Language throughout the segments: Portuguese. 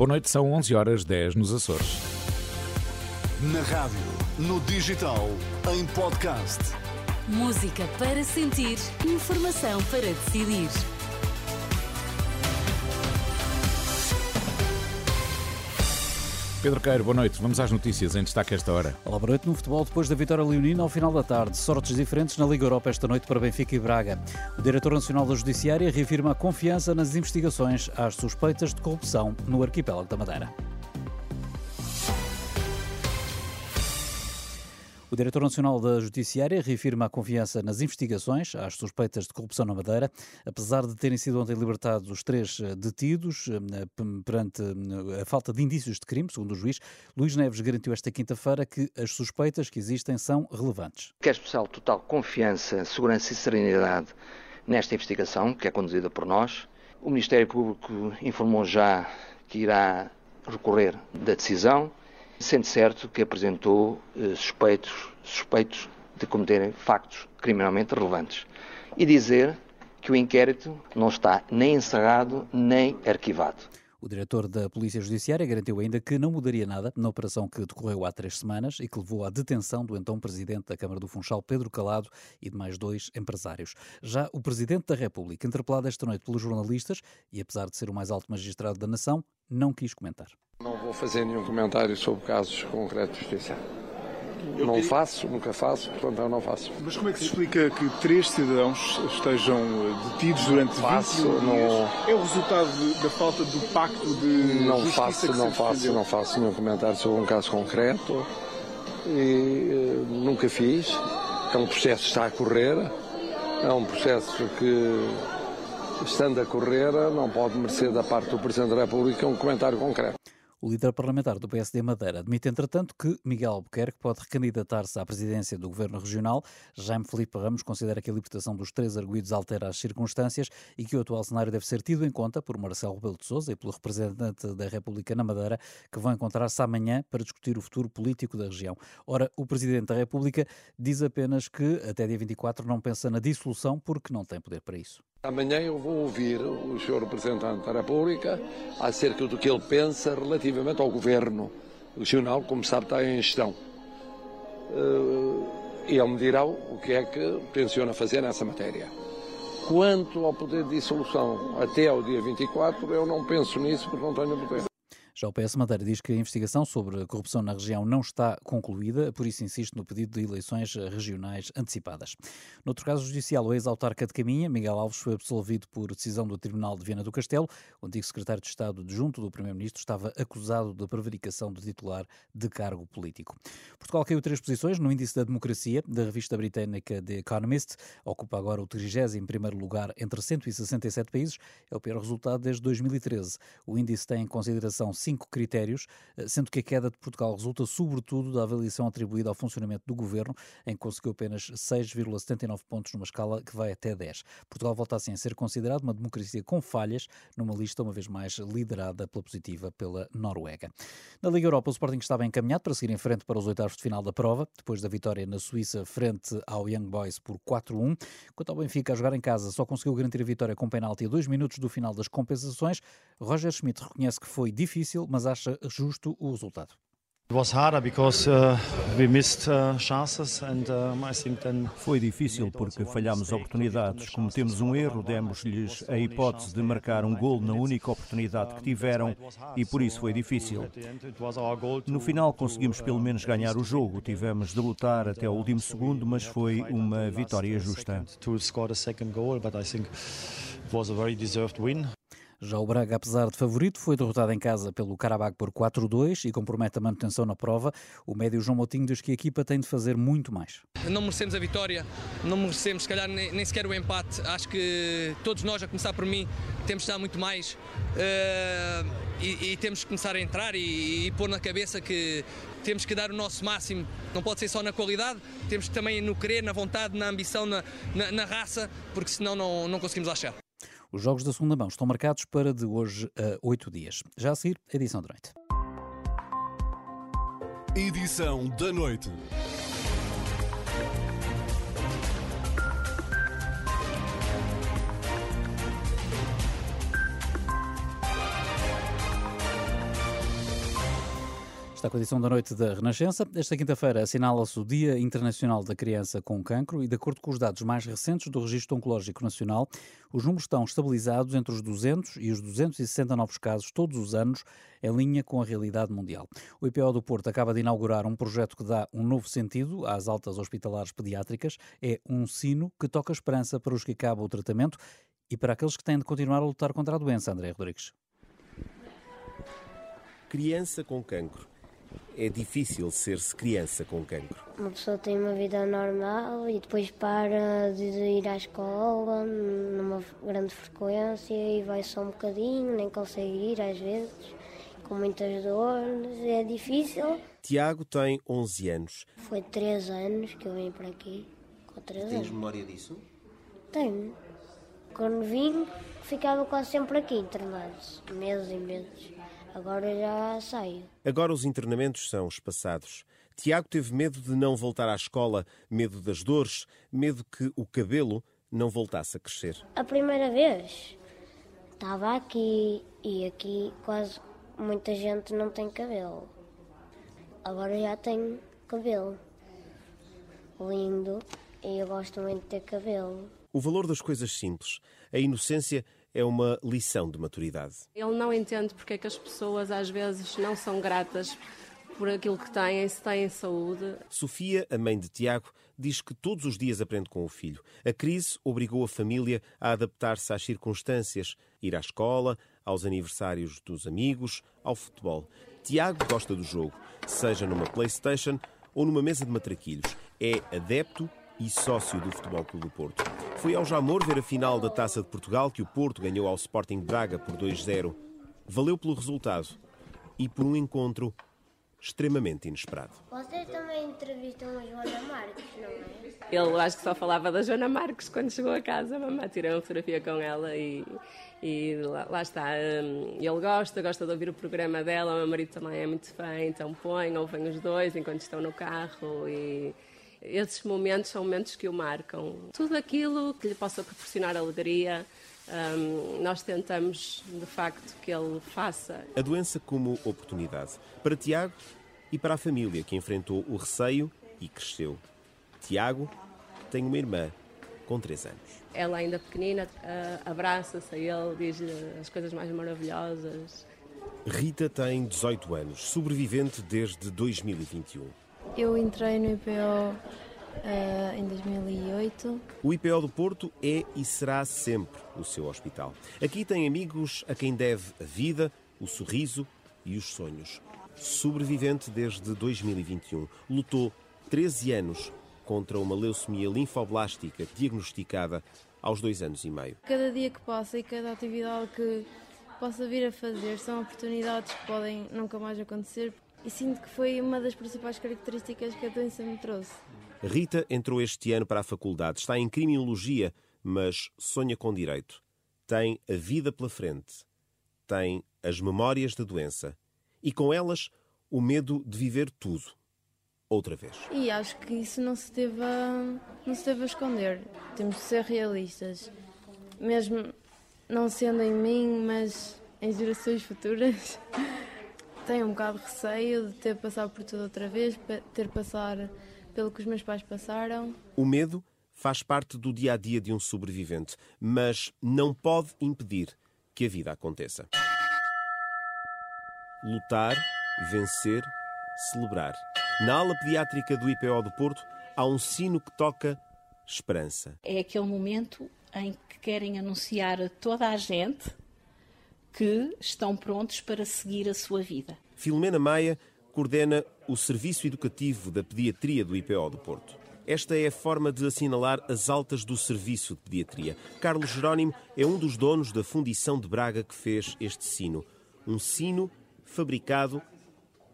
Boa noite, são 11 horas 10 nos Açores. Na rádio, no digital, em podcast. Música para sentir, informação para decidir. Pedro Queiro, boa noite. Vamos às notícias em destaque esta hora. Olá, boa noite no futebol depois da vitória leonina ao final da tarde. Sortes diferentes na Liga Europa esta noite para Benfica e Braga. O diretor nacional da Judiciária reafirma a confiança nas investigações às suspeitas de corrupção no arquipélago da Madeira. O diretor nacional da Judiciária reafirma a confiança nas investigações às suspeitas de corrupção na Madeira, apesar de terem sido ontem libertados os três eh, detidos eh, perante eh, a falta de indícios de crime, segundo o juiz. Luís Neves garantiu esta quinta-feira que as suspeitas que existem são relevantes. Quer expressar total confiança, segurança e serenidade nesta investigação, que é conduzida por nós. O Ministério Público informou já que irá recorrer da decisão sendo certo que apresentou eh, suspeitos, suspeitos de cometerem factos criminalmente relevantes. E dizer que o inquérito não está nem encerrado nem arquivado. O diretor da Polícia Judiciária garantiu ainda que não mudaria nada na operação que decorreu há três semanas e que levou à detenção do então presidente da Câmara do Funchal, Pedro Calado, e de mais dois empresários. Já o presidente da República, interpelado esta noite pelos jornalistas e apesar de ser o mais alto magistrado da nação, não quis comentar. Não vou fazer nenhum comentário sobre casos concretos de justiça. Eu não queria... faço, nunca faço, portanto eu não faço. Mas como é que se explica que três cidadãos estejam eh, detidos durante faço, 21 não... dias? É o resultado da falta do pacto de não faço, não faço, não faço nenhum comentário sobre um caso concreto e uh, nunca fiz. É um processo que está a correr, é um processo que estando a correr não pode merecer da parte do Presidente da República um comentário concreto. O líder parlamentar do PSD Madeira admite, entretanto, que Miguel Albuquerque pode recandidatar-se à presidência do Governo Regional. Jaime Felipe Ramos considera que a libertação dos três arguídos altera as circunstâncias e que o atual cenário deve ser tido em conta por Marcelo Rebelo de Sousa e pelo representante da República na Madeira, que vão encontrar-se amanhã para discutir o futuro político da região. Ora, o Presidente da República diz apenas que até dia 24 não pensa na dissolução porque não tem poder para isso. Amanhã eu vou ouvir o Sr. Representante da República acerca do que ele pensa relativamente ao Governo Regional, como sabe, está em gestão. Eh, e ele me dirá o que é que tenciona fazer nessa matéria. Quanto ao poder de dissolução até ao dia 24, eu não penso nisso porque não tenho poder. Já o PS Madeira diz que a investigação sobre a corrupção na região não está concluída, por isso insiste no pedido de eleições regionais antecipadas. Noutro caso judicial, o ex-autarca de Caminha, Miguel Alves, foi absolvido por decisão do Tribunal de Viana do Castelo. O antigo secretário de Estado adjunto do Primeiro-Ministro estava acusado de prevaricação do titular de cargo político. Portugal caiu três posições no índice da democracia da revista britânica The Economist. Ocupa agora o 31º lugar entre 167 países. É o pior resultado desde 2013. O índice tem em consideração cinco critérios, eh, sendo que a queda de Portugal resulta sobretudo da avaliação atribuída ao funcionamento do governo, em que conseguiu apenas 6,79 pontos numa escala que vai até 10. Portugal volta assim a ser considerado uma democracia com falhas, numa lista uma vez mais liderada pela positiva pela Noruega. Na Liga Europa, o Sporting estava encaminhado para seguir em frente para os oitavos de final da prova, depois da vitória na Suíça frente ao Young Boys por 4-1. Quanto ao Benfica, a jogar em casa, só conseguiu garantir a vitória com penalti a dois minutos do final das compensações. Roger Schmidt reconhece que foi difícil difícil, mas acha justo o resultado. Foi difícil porque falhámos oportunidades, cometemos um erro, demos-lhes a hipótese de marcar um gol na única oportunidade que tiveram e por isso foi difícil. No final conseguimos pelo menos ganhar o jogo, tivemos de lutar até o último segundo, mas foi uma vitória justa. Já o Braga, apesar de favorito, foi derrotado em casa pelo Karabakh por 4-2 e compromete a manutenção na prova. O médio João Moutinho diz que a equipa tem de fazer muito mais. Não merecemos a vitória, não merecemos, se calhar, nem, nem sequer o empate. Acho que todos nós, a começar por mim, temos de dar muito mais uh, e, e, temos que começar a entrar e, e pôr na cabeça que temos que dar o nosso máximo. Não pode ser só na qualidade, temos que também no querer, na vontade, na ambição, na, na, na raça, porque senão não, não conseguimos achar. Os jogos da segunda mão estão marcados para de hoje a oito dias. Já a seguir, edição da noite. Edição da noite. Está com a edição da noite da Renascença. Esta quinta-feira assinala-se o Dia Internacional da Criança com Cancro e, de acordo com os dados mais recentes do Registro Oncológico Nacional, os números estão estabilizados entre os 200 e os 260 novos casos todos os anos, em linha com a realidade mundial. O IPO do Porto acaba de inaugurar um projeto que dá um novo sentido às altas hospitalares pediátricas. É um sino que toca esperança para os que acabam o tratamento e para aqueles que têm de continuar a lutar contra a doença, André Rodrigues. Criança com cancro é difícil ser-se criança com cancro. Uma pessoa tem uma vida normal e depois para de ir à escola numa grande frequência e vai só um bocadinho, nem consegue ir às vezes, com muitas dores, é difícil. Tiago tem 11 anos. Foi 3 anos que eu vim para aqui, com 3 Tens anos. memória disso? Tenho. Quando vim, ficava quase sempre aqui internado, meses e meses. Agora já saio. Agora os internamentos são espaçados. Tiago teve medo de não voltar à escola, medo das dores, medo que o cabelo não voltasse a crescer. A primeira vez estava aqui e aqui quase muita gente não tem cabelo. Agora já tenho cabelo. Lindo e eu gosto muito de ter cabelo. O valor das coisas simples, a inocência, é uma lição de maturidade. Ele não entende porque é que as pessoas às vezes não são gratas por aquilo que têm, se têm saúde. Sofia, a mãe de Tiago, diz que todos os dias aprende com o filho. A crise obrigou a família a adaptar-se às circunstâncias, ir à escola, aos aniversários dos amigos, ao futebol. Tiago gosta do jogo, seja numa Playstation ou numa mesa de matraquilhos. É adepto e sócio do Futebol Clube do Porto. Foi ao Jamor ver a final da Taça de Portugal que o Porto ganhou ao Sporting Braga por 2-0. Valeu pelo resultado e por um encontro extremamente inesperado. Vocês também entrevistam a Joana Marques, não é? Ele acho que só falava da Joana Marques quando chegou a casa. A mamãe tirei uma fotografia com ela e, e lá, lá, está. Hum, ele gosta, gosta de ouvir o programa dela. O meu marido também é muito fã, então põe, ouvem os dois enquanto estão no carro e esses momentos são momentos que o marcam. Tudo aquilo que lhe possa proporcionar alegria, um, nós tentamos, de facto, que ele faça. A doença como oportunidade para Tiago e para a família que enfrentou o receio e cresceu. Tiago tem uma irmã com 3 anos. Ela ainda pequenina uh, abraça-se a ele, diz as coisas mais maravilhosas. Rita tem 18 anos, sobrevivente desde 2021. Eu entrei no IPO uh, em 2008. O IPO do Porto é e será sempre o seu hospital. Aqui tem amigos a quem deve a vida, o sorriso e os sonhos. Sobrevivente desde 2021, lutou 13 anos contra uma leucemia linfoblástica diagnosticada aos dois anos e meio. Cada dia que passa e cada atividade que possa vir a fazer são oportunidades que podem nunca mais acontecer e sinto que foi uma das principais características que a doença me trouxe. Rita entrou este ano para a faculdade, está em criminologia, mas sonha com direito. Tem a vida pela frente, tem as memórias da doença e com elas o medo de viver tudo outra vez. E acho que isso não se deve a, não se deve esconder. Temos de ser realistas, mesmo não sendo em mim, mas em gerações futuras. Tenho um bocado de receio de ter passado por tudo outra vez, ter passar pelo que os meus pais passaram. O medo faz parte do dia a dia de um sobrevivente, mas não pode impedir que a vida aconteça. Lutar, vencer, celebrar. Na ala pediátrica do IPO do Porto há um sino que toca esperança. É aquele momento em que querem anunciar a toda a gente que estão prontos para seguir a sua vida. Filomena Maia coordena o Serviço Educativo da Pediatria do IPO do Porto. Esta é a forma de assinalar as altas do Serviço de Pediatria. Carlos Jerónimo é um dos donos da Fundição de Braga que fez este sino. Um sino fabricado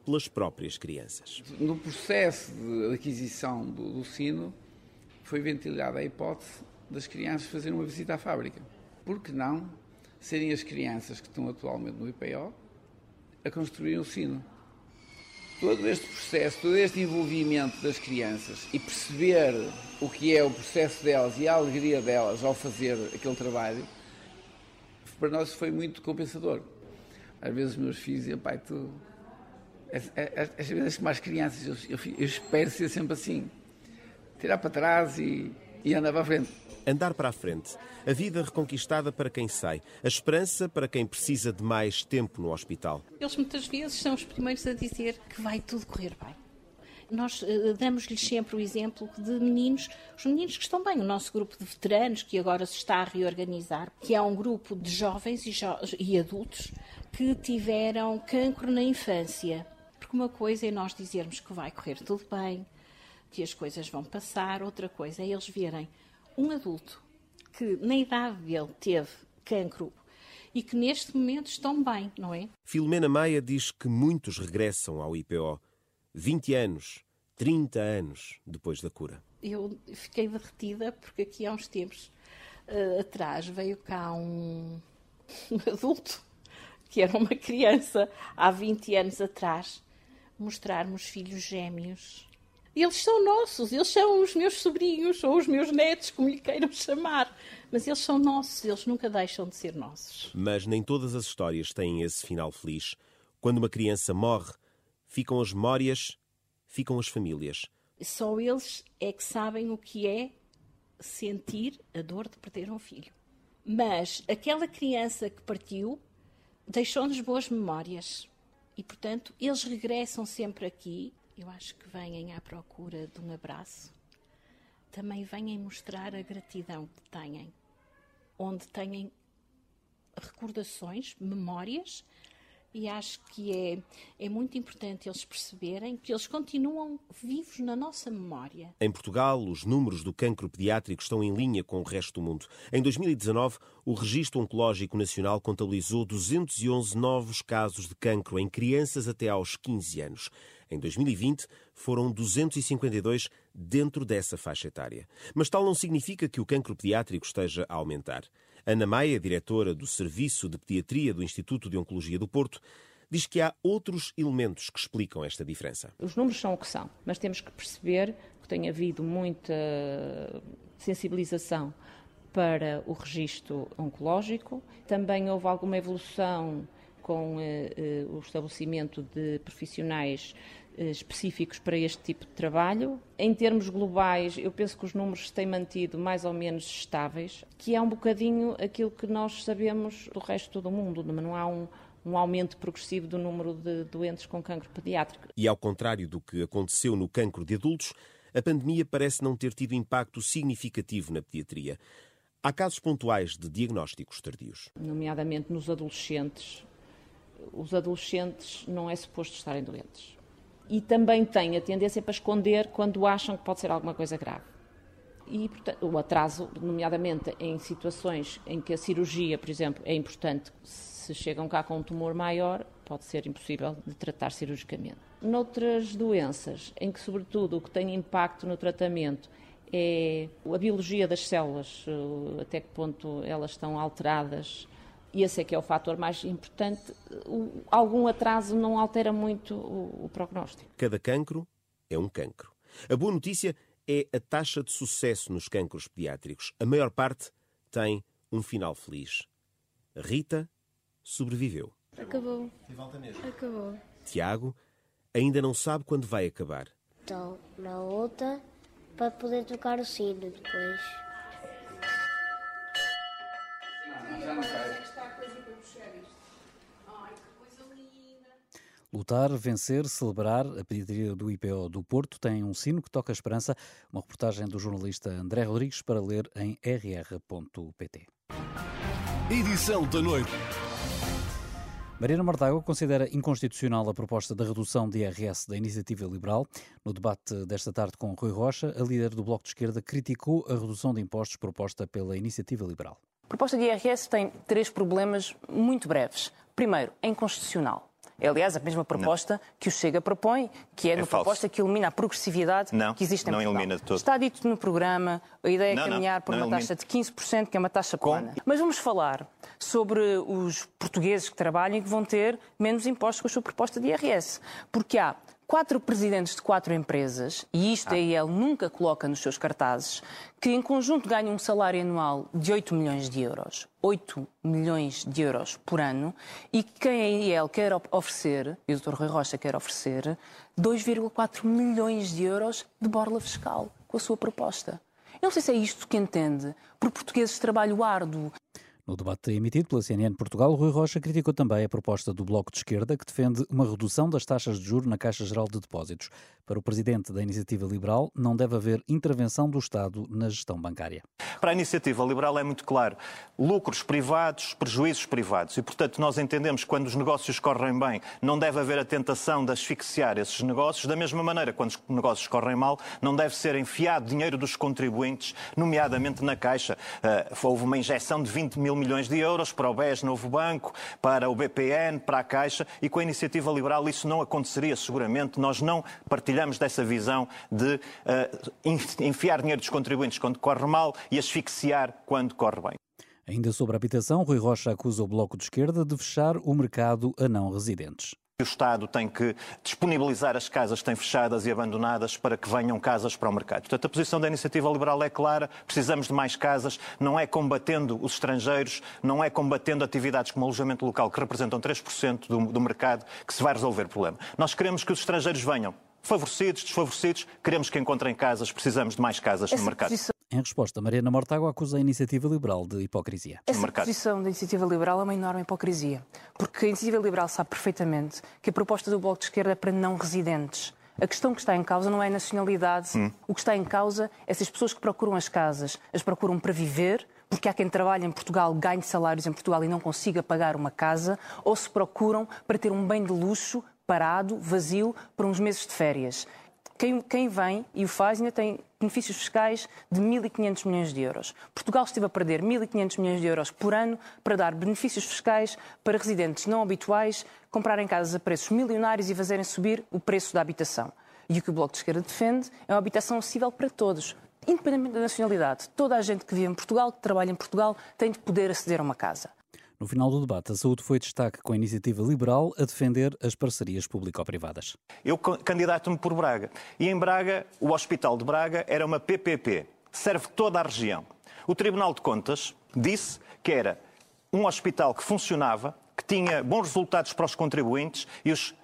pelas próprias crianças. No processo de aquisição do, do sino, foi ventilada a hipótese das crianças fazerem uma visita à fábrica. Por que não serem as crianças que estão atualmente no IPO a construir o sino? Todo este processo, todo este envolvimento das crianças e perceber o que é o processo delas e a alegria delas ao fazer aquele trabalho, para nós foi muito compensador. Às vezes meus filhos diziam, pai, tu As vezes mais crianças, eu, eu, eu, espero ser sempre assim. Tirar para trás e, e andar para a frente. Andar para a frente. A vida reconquistada para quem sai. A esperança para quem precisa de mais tempo no hospital. Eles muitas vezes são os primeiros a dizer que vai tudo correr bem. Nós uh, damos-lhes sempre o exemplo de meninos, os meninos que estão bem, o nosso grupo de veteranos, que agora se está a reorganizar, que é um grupo de jovens e, jo e adultos que tiveram cancro na infância. Porque uma coisa é nós dizermos que vai correr tudo bem, que as coisas vão passar, outra coisa é eles verem um adulto que na idade dele teve cancro e que neste momento estão bem, não é? Filomena Maia diz que muitos regressam ao IPO 20 anos, 30 anos depois da cura. Eu fiquei derretida porque aqui há uns tempos uh, atrás veio cá um, um adulto que era uma criança há 20 anos atrás mostrar-me os filhos gêmeos. Eles são nossos, eles são os meus sobrinhos ou os meus netos, como lhe queiram chamar. Mas eles são nossos, eles nunca deixam de ser nossos. Mas nem todas as histórias têm esse final feliz. Quando uma criança morre, ficam as memórias, ficam as famílias. Só eles é que sabem o que é sentir a dor de perder um filho. Mas aquela criança que partiu deixou-nos boas memórias. E, portanto, eles regressam sempre aqui. Eu acho que vêm à procura de um abraço. Também vêm mostrar a gratidão que têm. Onde têm recordações, memórias e acho que é, é muito importante eles perceberem que eles continuam vivos na nossa memória. Em Portugal, os números do cancro pediátrico estão em linha com o resto do mundo. Em 2019, o Registro Oncológico Nacional contabilizou 211 novos casos de cancro em crianças até aos 15 anos. Em 2020, foram 252 dentro dessa faixa etária. Mas tal não significa que o cancro pediátrico esteja a aumentar. Ana Maia, diretora do Serviço de Pediatria do Instituto de Oncologia do Porto, diz que há outros elementos que explicam esta diferença. Os números são o que são, mas temos que perceber que tem havido muita sensibilização para o registro oncológico. Também houve alguma evolução com eh, eh, o estabelecimento de profissionais eh, específicos para este tipo de trabalho. Em termos globais, eu penso que os números se têm mantido mais ou menos estáveis, que é um bocadinho aquilo que nós sabemos do resto do mundo, não há um, um aumento progressivo do número de doentes com cancro pediátrico. E ao contrário do que aconteceu no cancro de adultos, a pandemia parece não ter tido impacto significativo na pediatria. Há casos pontuais de diagnósticos tardios. Nomeadamente nos adolescentes. Os adolescentes não é suposto estarem doentes e também têm a tendência para esconder quando acham que pode ser alguma coisa grave. E portanto, o atraso, nomeadamente em situações em que a cirurgia, por exemplo, é importante, se chegam cá com um tumor maior, pode ser impossível de tratar cirurgicamente. Noutras doenças, em que, sobretudo, o que tem impacto no tratamento é a biologia das células, eh, até que ponto elas estão alteradas e esse é que é o fator mais importante, o, algum atraso não altera muito o, o prognóstico. Cada cancro é um cancro. A boa notícia é a taxa de sucesso nos cancros pediátricos. A maior parte tem um final feliz. Rita sobreviveu. Acabou. E volta mesmo. Acabou. Tiago ainda não sabe quando vai acabar. Estou na luta para poder tocar o sino depois. Lutar, vencer, celebrar. A pediatria do IPO do Porto tem um sino que toca a esperança. Uma reportagem do jornalista André Rodrigues para ler em rr.pt. Edição da noite. Mariana Mortágua considera inconstitucional a proposta da redução de IRS da Iniciativa Liberal. No debate desta tarde com Rui Rocha, a líder do Bloco de Esquerda criticou a redução de impostos proposta pela Iniciativa Liberal. A proposta de IRS tem três problemas muito breves. Primeiro, é inconstitucional. É, aliás, a mesma proposta não. que o Chega propõe, que é, é uma falso. proposta que elimina a progressividade não, que existe em não Portugal. Elimina de todo. Está dito no programa, a ideia é caminhar por uma taxa de 15%, que é uma taxa plana. Mas vamos falar sobre os portugueses que trabalham e que vão ter menos impostos com a sua proposta de IRS. Porque há quatro presidentes de quatro empresas, e isto a EL nunca coloca nos seus cartazes, que em conjunto ganham um salário anual de 8 milhões de euros. 8 milhões de euros por ano, e quem a EL quer oferecer, e o Dr. Rui Rocha quer oferecer, 2,4 milhões de euros de borla fiscal com a sua proposta. Eu não sei se é isto que entende por portugueses de trabalho árduo. No debate emitido pela CNN Portugal, Rui Rocha criticou também a proposta do Bloco de Esquerda, que defende uma redução das taxas de juros na Caixa Geral de Depósitos. Para o presidente da Iniciativa Liberal, não deve haver intervenção do Estado na gestão bancária. Para a Iniciativa Liberal é muito claro: lucros privados, prejuízos privados. E, portanto, nós entendemos que quando os negócios correm bem, não deve haver a tentação de asfixiar esses negócios. Da mesma maneira, quando os negócios correm mal, não deve ser enfiado dinheiro dos contribuintes, nomeadamente na Caixa. Uh, houve uma injeção de 20 mil milhões de euros para o BES Novo Banco, para o BPN, para a Caixa, e com a Iniciativa Liberal isso não aconteceria seguramente. Nós não partilhamos dessa visão de uh, enfiar dinheiro dos contribuintes quando corre mal e asfixiar quando corre bem. Ainda sobre a habitação, Rui Rocha acusa o Bloco de Esquerda de fechar o mercado a não residentes. O Estado tem que disponibilizar as casas que têm fechadas e abandonadas para que venham casas para o mercado. Portanto, a posição da Iniciativa Liberal é clara, precisamos de mais casas, não é combatendo os estrangeiros, não é combatendo atividades como alojamento local, que representam 3% do, do mercado, que se vai resolver o problema. Nós queremos que os estrangeiros venham, favorecidos, desfavorecidos, queremos que encontrem casas, precisamos de mais casas Essa no mercado. Posição... Em resposta, Mariana Mortágua acusa a Iniciativa Liberal de hipocrisia. Essa posição da Iniciativa Liberal é uma enorme hipocrisia, porque a Iniciativa Liberal sabe perfeitamente que a proposta do Bloco de Esquerda é para não residentes. A questão que está em causa não é a nacionalidade. Hum. O que está em causa é se as pessoas que procuram as casas as procuram para viver, porque há quem trabalhe em Portugal, ganhe salários em Portugal e não consiga pagar uma casa, ou se procuram para ter um bem de luxo parado, vazio, por uns meses de férias. Quem, quem, vem e o faz ainda tem benefícios fiscais de 1.500 milhões de euros. Portugal esteve a perder 1.500 milhões de euros por ano para dar benefícios fiscais para residentes não habituais comprarem casas a preços milionários e fazerem subir o preço da habitação. E o que o Bloco de Esquerda defende é uma habitação acessível para todos, independentemente da nacionalidade. Toda a gente que vive em Portugal, que trabalha em Portugal, tem de poder aceder a uma casa. No final do debate, a saúde foi destaque com a iniciativa liberal a defender as parcerias público-privadas. Eu candidato-me por Braga. E em Braga, o Hospital de Braga era uma PPP. Serve toda a região. O Tribunal de Contas disse que era um hospital que funcionava, que tinha bons resultados para os contribuintes e os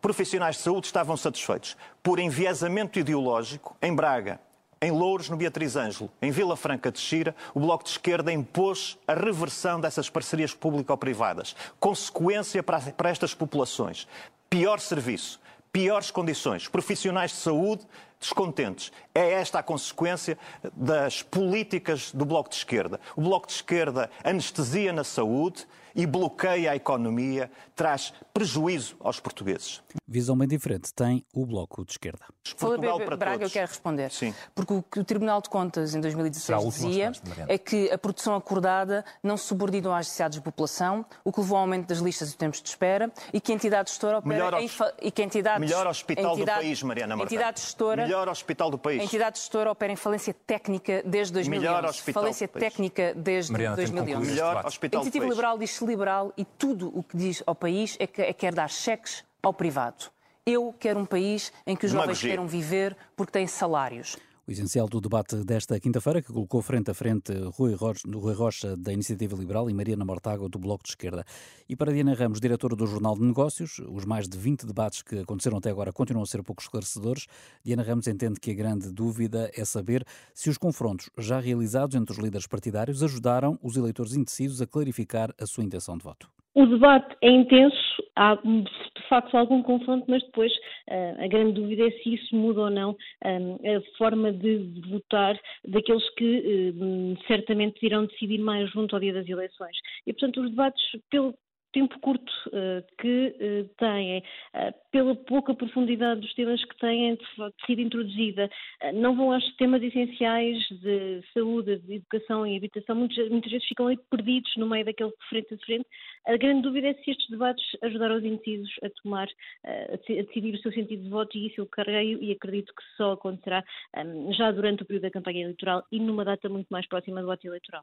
profissionais de saúde estavam satisfeitos. Por enviesamento ideológico, em Braga, em Louros, no Beatriz Ângelo, em Vila Franca de Xira, o Bloco de Esquerda impôs a reversão dessas parcerias público-privadas. Consequência para, para estas populações. Pior serviço, piores condições, profissionais de saúde descontentes. É esta a consequência das políticas do Bloco de Esquerda. O Bloco de Esquerda anestesia na saúde e bloqueia a economia, traz prejuízo aos portugueses. Visão bem diferente tem o Bloco de Esquerda. Portugal para Braga, todos. eu quero responder. Sim. Porque o que o Tribunal de Contas em 2016 dizia é que a produção acordada não se subordinou às necessidades da população, o que levou ao aumento das listas e tempos de espera e que a entidade gestora opera melhor, em e que entidades, melhor hospital entidade, do país, Mariana Martins. Entidade gestora, melhor hospital do país. A entidade gestora opera em falência técnica desde 2011. Melhor hospital falência técnica desde Mariana, 2011. Melhor hospital do país. liberal diz-se liberal e tudo o que diz ao país é que é, quer dar cheques ao privado. Eu quero um país em que os jovens queiram viver porque têm salários. O essencial do debate desta quinta-feira, que colocou frente a frente Rui Rocha, da Iniciativa Liberal, e Mariana Mortágua, do Bloco de Esquerda. E para Diana Ramos, diretora do Jornal de Negócios, os mais de 20 debates que aconteceram até agora continuam a ser pouco esclarecedores. Diana Ramos entende que a grande dúvida é saber se os confrontos já realizados entre os líderes partidários ajudaram os eleitores indecisos a clarificar a sua intenção de voto. O debate é intenso, há de facto algum confronto, mas depois uh, a grande dúvida é se isso muda ou não um, a forma de votar daqueles que uh, certamente irão decidir mais junto ao dia das eleições. E, portanto, os debates, pelo, tempo curto uh, que uh, têm, uh, pela pouca profundidade dos temas que têm sido introduzida, não vão aos temas essenciais de saúde, de educação e habitação, muitas, muitas, vezes ficam ali perdidos no meio daquele frente a frente. A grande dúvida é se estes debates ajudaram os indecisos a tomar, a decidir o seu sentido de voto e isso eu creio e acredito que só acontecerá um, já durante o período da campanha eleitoral e numa data muito mais próxima do voto eleitoral.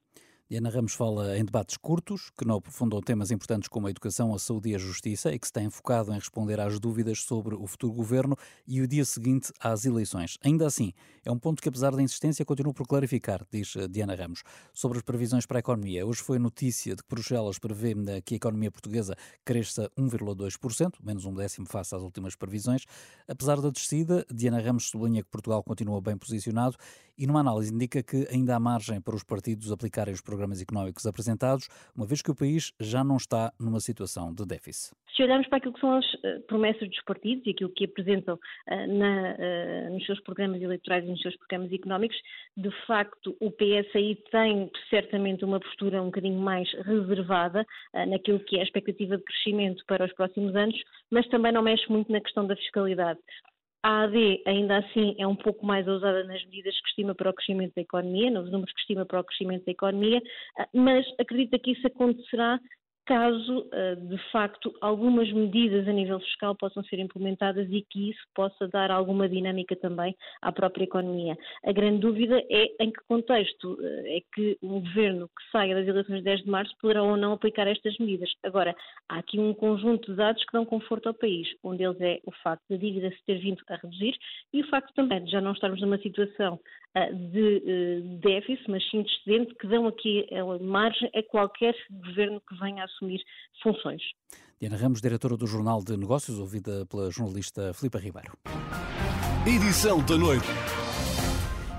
Diana Ramos fala em debates curtos, que não aprofundam temas importantes como a educação, a saúde e a justiça, e que se têm focado em responder às dúvidas sobre o futuro governo e o dia seguinte às eleições. Ainda assim, é um ponto que, apesar da insistência, continua por clarificar, diz eh, Diana Ramos. Sobre as previsões para a economia, hoje foi notícia de que Bruxelas prevê eh, que a economia portuguesa cresça 1,2%, menos um décimo face às últimas previsões. Apesar da descida, Diana Ramos sublinha que Portugal continua bem posicionado e, numa análise, indica que ainda há margem para os partidos aplicarem os programas programas económicos apresentados, uma vez que o país já não está numa situação de déficit. Se olharmos para aquilo que são as uh, promessas dos partidos e aquilo que apresentam uh, na, uh, nos seus programas eleitorais e nos seus programas económicos, de facto o PSI tem certamente uma postura um bocadinho mais reservada naquilo que é a expectativa de crescimento para os próximos anos, mas também não mexe muito na questão da fiscalidade. A AD, ainda assim, é um pouco mais ousada nas medidas que estima para o crescimento da economia, nos números que estima para o crescimento da economia, ah, mas acredita que isso acontecerá caso, eh, de facto, algumas medidas a nível fiscal possam ser implementadas e que isso possa dar alguma dinâmica também à própria economia. A grande dúvida é em que contexto eh, é que um governo que saia das eleições de 10 de março poderá ou não aplicar estas medidas. Agora, há aqui um conjunto de dados que dão conforto ao país. Um deles é o facto da dívida se ter vindo a reduzir e o facto também de já não estarmos numa situação de déficit, mas sim de excedente, que dão aqui margem a qualquer governo que venha a assumir funções. Diana Ramos, diretora do Jornal de Negócios, ouvida pela jornalista Filipa Ribeiro. Edição da noite.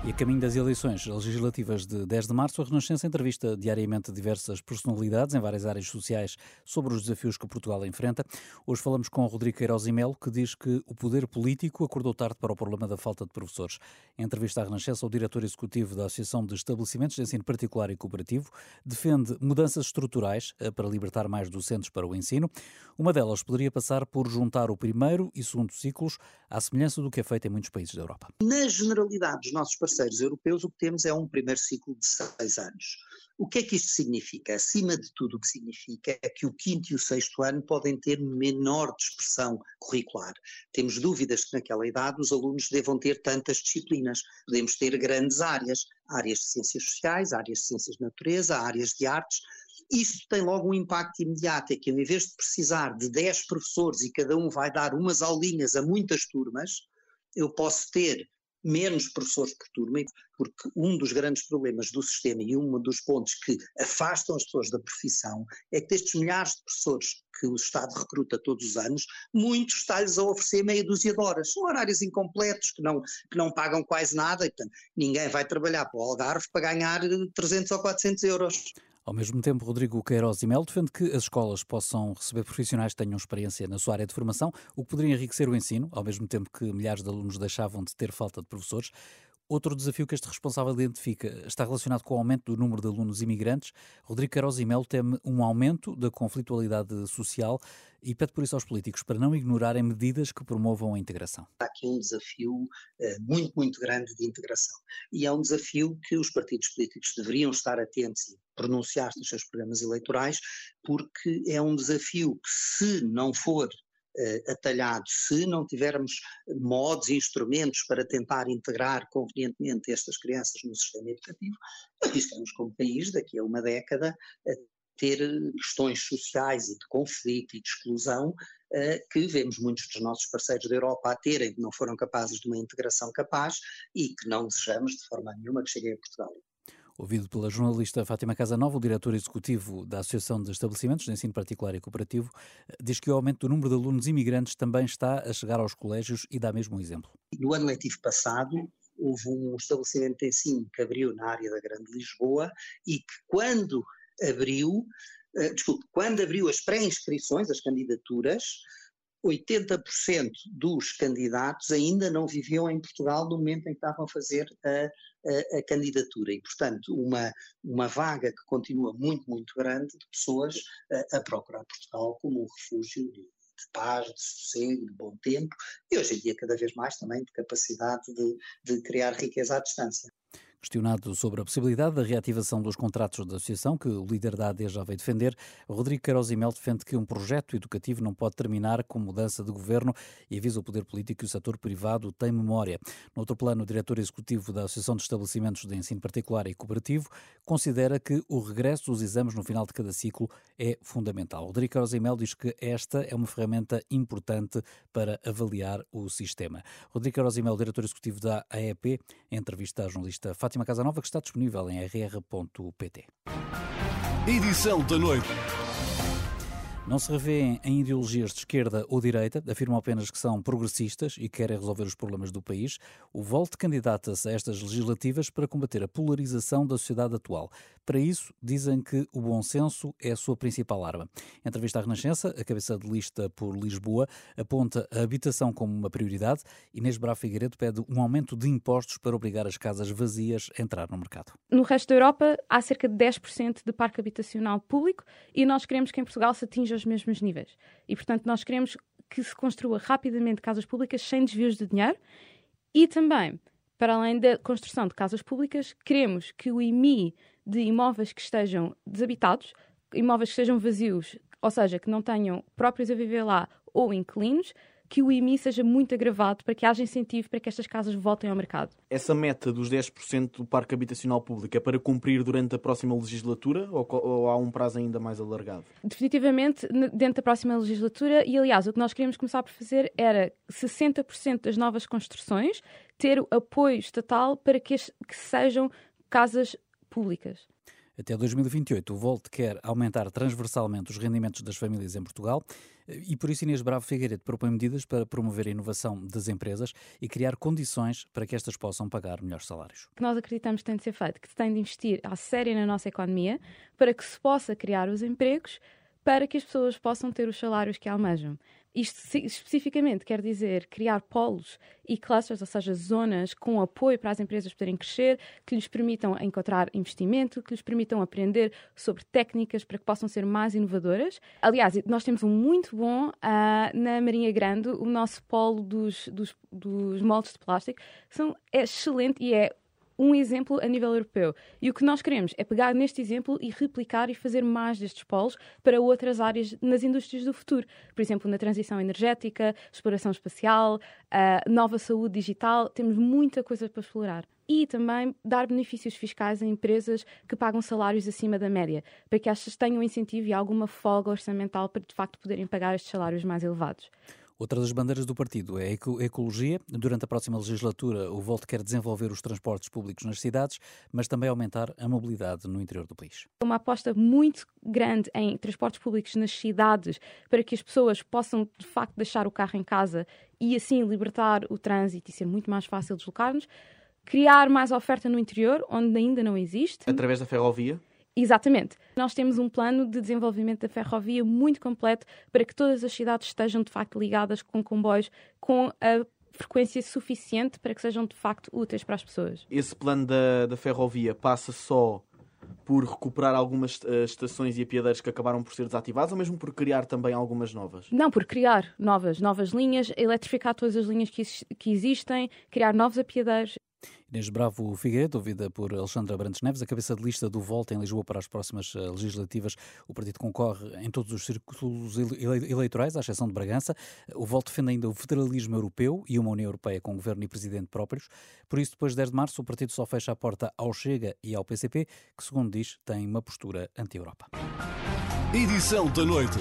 E a caminho das eleições legislativas de 10 de março, a Renascença entrevista diariamente diversas personalidades em várias áreas sociais sobre os desafios que Portugal enfrenta. Hoje falamos com Rodrigo Queiroz e Melo, que diz que o poder político acordou tarde para o problema da falta de professores. Em entrevista à Renascença, o diretor executivo da Associação de Estabelecimentos de Ensino Particular e Cooperativo defende mudanças estruturais eh, para libertar mais docentes para o ensino. Uma delas poderia passar por juntar o primeiro e segundo ciclos, à semelhança do que é feito em muitos países da Europa. Na generalidade dos nossos parceiros europeus, o que temos é um primeiro ciclo de seis anos. O que é que isto significa? Acima de tudo, o que significa é que o quinto e o sexto ano podem ter menor dispersão curricular. Temos dúvidas que naquela idade os alunos devam ter tantas disciplinas. Podemos ter grandes áreas, áreas de ciências sociais, áreas de ciências de natureza, áreas de artes. Isso tem logo um impacto imediato, é que em vez de precisar de 10 professores e cada um vai dar umas aulinhas a muitas turmas, eu posso ter menos professores por turma, porque um dos grandes problemas do sistema e um dos pontos que afastam as pessoas da profissão é que destes milhares de professores que o Estado recruta todos os anos, muitos está-lhes a oferecer meia dúzia de horas. São horários incompletos, que não, que não pagam quase nada, e portanto ninguém vai trabalhar para o Algarve para ganhar 300 ou 400 euros. Ao mesmo tempo, Rodrigo Queiroz e Mel defende que as escolas possam receber profissionais que tenham experiência na sua área de formação, o que poderia enriquecer o ensino, ao mesmo tempo que milhares de alunos deixavam de ter falta de professores. Outro desafio que este responsável identifica está relacionado com o aumento do número de alunos imigrantes. Rodrigo Queiroz e Melo teme um aumento da conflitualidade social e pede por isso aos políticos para não ignorarem medidas que promovam a integração. Há aqui um desafio uh, muito, muito grande de integração. E é um desafio que os partidos políticos deveriam estar atentos e pronunciar-se nos seus programas eleitorais, porque é um desafio que, se não for atalhado, se não tivermos modos e instrumentos para tentar integrar convenientemente estas crianças no sistema educativo, estamos como país, daqui a uma década, a ter questões sociais e de conflito e de exclusão uh, que vemos muitos dos nossos parceiros da Europa a terem, que não foram capazes de uma integração capaz e que não desejamos de forma nenhuma que cheguem a Portugal. Ouvido pela jornalista Fátima Casanova, o diretor executivo da Associação de Estabelecimentos de Ensino Particular e Cooperativo, diz que o aumento do número de alunos imigrantes também está a chegar aos colégios e dá mesmo um exemplo. No ano letivo passado, houve um estabelecimento de ensino que abriu na área da Grande Lisboa e que quando abriu, uh, desculpe, quando abriu as pré-inscrições, as candidaturas, 80% dos candidatos ainda não viviam em Portugal no momento em que estavam a fazer a, a, a, candidatura e, portanto, uma, uma vaga que continua muito, muito grande de pessoas a, a procurar Portugal como um refúgio de, de paz, de sossego, de bom tempo e hoje em dia cada vez mais também de capacidade de, de criar riqueza à distância. Questionado sobre a possibilidade da reativação dos contratos da associação, que o líder da AD já veio defender, Rodrigo Queiroz defende que um projeto educativo não pode terminar com mudança de governo e avisa o poder político e o setor privado tem memória. No outro plano, o diretor executivo da Associação de Estabelecimentos de Ensino Particular e Cooperativo considera que o regresso dos exames no final de cada ciclo é fundamental. Rodrigo Queiroz diz que esta é uma ferramenta importante para avaliar o sistema. Rodrigo Queiroz diretor executivo da AEP, em entrevista à jornalista Fátima Fátima Casanova, que está disponível em rr.pt. Edição da noite. Não se revêem em ideologias de esquerda ou direita, afirmam apenas que são progressistas e querem resolver os problemas do país. O Volte candidata-se a estas legislativas para combater a polarização da sociedade atual. Para isso, dizem que o bom senso é a sua principal arma. Em entrevista à Renascença, a cabeça de lista por Lisboa aponta a habitação como uma prioridade. Inês Bravo Figueiredo pede um aumento de impostos para obrigar as casas vazias a entrar no mercado. No resto da Europa, há cerca de 10% de parque habitacional público e nós queremos que em Portugal se atinja os mesmos níveis. E, portanto, nós queremos que se construa rapidamente casas públicas sem desvios de dinheiro e também, para além da construção de casas públicas, queremos que o IMI de imóveis que estejam desabitados, imóveis que estejam vazios, ou seja, que não tenham próprios a viver lá ou inquilinos, que o IMI seja muito agravado para que haja incentivo para que estas casas voltem ao mercado. Essa meta dos 10% do parque habitacional público é para cumprir durante a próxima legislatura ou, ou, há um prazo ainda mais alargado? Definitivamente dentro da próxima legislatura e, aliás, o que nós queríamos começar por fazer era 60% das novas construções ter o apoio estatal para que, que sejam casas públicas. Até 2028, o Volt quer aumentar transversalmente os rendimentos das famílias em Portugal e por isso Inês Bravo Figueiredo propõe medidas para promover a inovação das empresas e criar condições para que estas possam pagar melhores salários. O que nós acreditamos que tem de ser feito, que se tem de investir à séria na nossa economia para que se possa criar os empregos para que as pessoas possam ter os salários que almejam. Isto especificamente quer dizer criar polos e clusters, ou seja, zonas com apoio para as empresas poderem crescer, que lhes permitam encontrar investimento, que lhes permitam aprender sobre técnicas para que possam ser mais inovadoras. Aliás, nós temos um muito bom uh, na Marinha Grande, o nosso polo dos, dos, dos moldes de plástico, são, é excelente e é um exemplo a nível europeu. E o que nós queremos é pegar neste exemplo e replicar e fazer mais destes polos para outras áreas nas indústrias do futuro. Por exemplo, na transição energética, exploração espacial, nova saúde digital. Temos muita coisa para explorar. E também dar benefícios fiscais a empresas que pagam salários acima da média, para que estas tenham incentivo e alguma folga orçamental para de facto poderem pagar estes salários mais elevados. Outra das bandeiras do partido é a ecologia. Durante a próxima legislatura, o Volto quer desenvolver os transportes públicos nas cidades, mas também aumentar a mobilidade no interior do país. Uma aposta muito grande em transportes públicos nas cidades, para que as pessoas possam, de facto, deixar o carro em casa e assim libertar o trânsito e ser muito mais fácil deslocar-nos. Criar mais oferta no interior, onde ainda não existe. Através da ferrovia? Exatamente. Nós temos um plano de desenvolvimento da ferrovia muito completo para que todas as cidades estejam de facto ligadas com comboios com a frequência suficiente para que sejam de facto úteis para as pessoas. Esse plano da, da ferrovia passa só por recuperar algumas uh, estações e apiadeiros que acabaram por ser desativadas ou mesmo por criar também algumas novas? Não, por criar novas, novas linhas, eletrificar todas as linhas que, que existem, criar novos apiadeiros. Inês Bravo Figueiredo, ouvida por Alexandra Brandes Neves, a cabeça de lista do Volta em Lisboa para as próximas eh, legislativas. O partido concorre em todos os círculos eleitorais, à exceção de Bragança. O Volta defende ainda o federalismo europeu e uma União Europeia com governo e presidente próprios. Por isso, depois de 10 de março, o partido só fecha a porta ao Chega e ao PCP, que, segundo diz, têm uma postura anti-Europa. Edição da noite.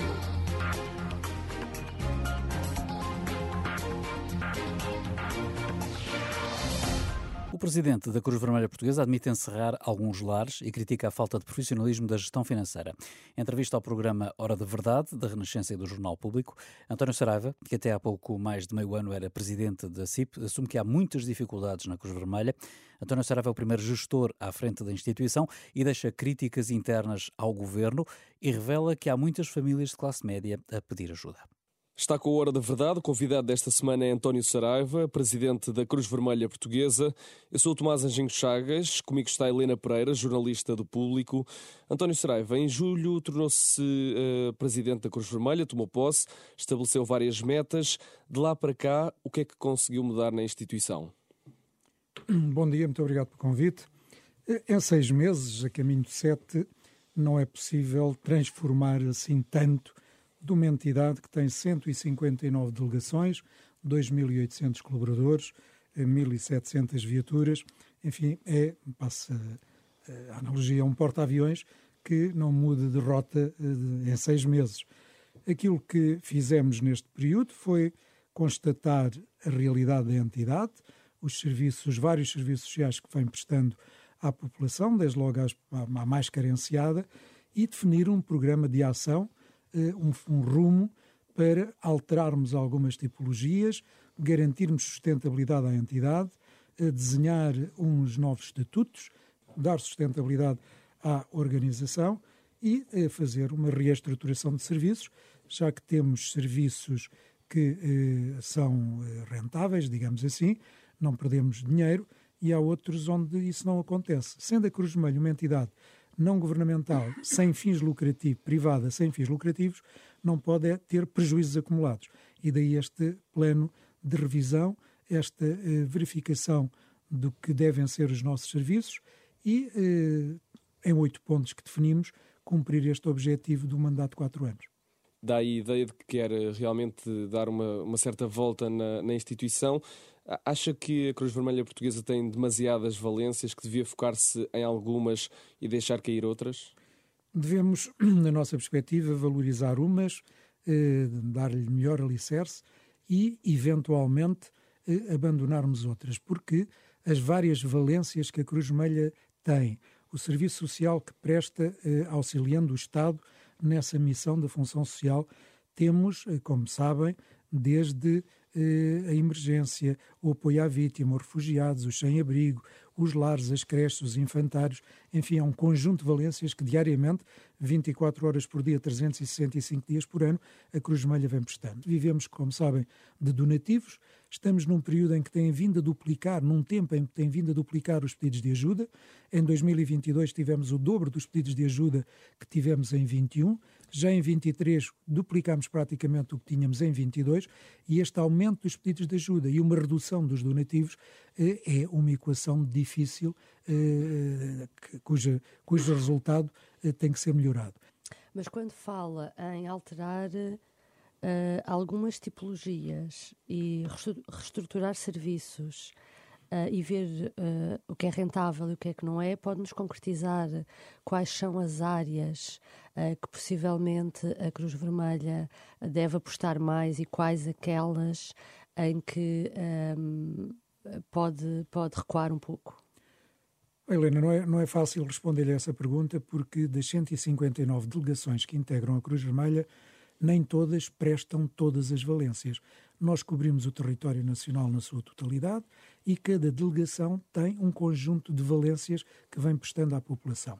Presidente da Cruz Vermelha Portuguesa admite encerrar alguns lares e critica a falta de profissionalismo da gestão financeira. Em entrevista ao programa Hora da Verdade, da Renascença e do Jornal Público, António Saraiva, que até há pouco mais de meio ano era presidente da CIP, assume que há muitas dificuldades na Cruz Vermelha. António Saraiva é o primeiro gestor à frente da instituição e deixa críticas internas ao governo e revela que há muitas famílias de classe média a pedir ajuda. Está com a Hora da Verdade. O convidado desta semana é António Saraiva, presidente da Cruz Vermelha Portuguesa. Eu sou o Tomás Anjinho Chagas, comigo está Helena Pereira, jornalista do Público. António Saraiva, em julho, tornou-se uh, presidente da Cruz Vermelha, tomou posse, estabeleceu várias metas. De lá para cá, o que é que conseguiu mudar na instituição? Bom dia, muito obrigado pelo convite. Em seis meses, a caminho de sete, não é possível transformar assim tanto de uma entidade que tem 159 delegações, 2.800 colaboradores, 1.700 viaturas, enfim, é, passa a analogia, um porta-aviões que não muda de rota eh, em seis meses. Aquilo que fizemos neste período foi constatar a realidade da entidade, os serviços, os vários serviços sociais que vem prestando à população, desde logo à mais carenciada, e definir um programa de ação, eh, um, um rumo para alterarmos algumas tipologias, garantirmos sustentabilidade à entidade, desenhar uns novos estatutos, dar sustentabilidade à organização e fazer uma reestruturação de serviços, já que temos serviços que eh, são eh, rentáveis, digamos assim, não perdemos dinheiro, e há outros onde isso não acontece. Sendo a Cruz Vermelha uma entidade não governamental, sem fins lucrativos, privada, sem fins lucrativos, não pode é ter prejuízos acumulados. E daí este plano de revisão, esta eh, verificação do que devem ser os nossos serviços e, eh, em oito pontos que definimos, cumprir este objetivo do mandato de quatro anos dá a ideia de que quer eh, realmente dar uma, uma certa volta na, na, instituição. Acha que a Cruz Vermelha Portuguesa tem demasiadas valências, que devia focar-se em algumas e deixar cair outras? Devemos, na nossa perspectiva, valorizar umas, eh, dar-lhe melhor alicerce e, eventualmente, eh, abandonarmos outras, porque as várias valências que a Cruz Vermelha tem, o serviço social que presta eh, auxiliando o Estado nessa missão da função social temos, eh, como sabem, desde a emergência, o apoio à vítima, os refugiados, os sem-abrigo, os lares, as creches, os infantários, enfim, é um conjunto de valências que diariamente, 24 horas por dia, 365 dias por ano, a Cruz Vermelha vem prestando. Vivemos, como sabem, de donativos, estamos num período em que tem vindo a duplicar, num tempo em que tem vindo a duplicar os pedidos de ajuda. Em 2022 tivemos o dobro dos pedidos de ajuda que tivemos em 21. Já em 23 duplicámos praticamente o que tínhamos em 22 e este aumento dos pedidos de ajuda e uma redução dos donativos eh, é uma equação difícil cuja, cujo resultado eh, tem que ser melhorado. Mas quando fala em alterar uh, algumas tipologias e reestruturar serviços uh, e ver uh, o que é rentável e o que é que não é, pode-nos concretizar quais são as áreas que possivelmente a Cruz Vermelha deve apostar mais e quais aquelas em que um, ehm, pode, pode recuar um pouco? Helena, não é, não é fácil responder a essa pergunta porque das 159 delegações que integram a Cruz Vermelha, nem todas prestam todas as valências. Nós cobrimos o território nacional na sua totalidade e cada delegação tem um conjunto de valências que vem prestando à população.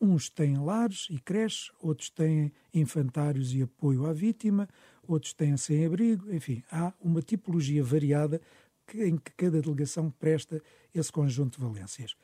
Uns têm lares e creches, outros têm infantários e apoio à vítima, outros têm sem-abrigo, enfim, há uma tipologia variada em que cada delegação presta esse conjunto de valências.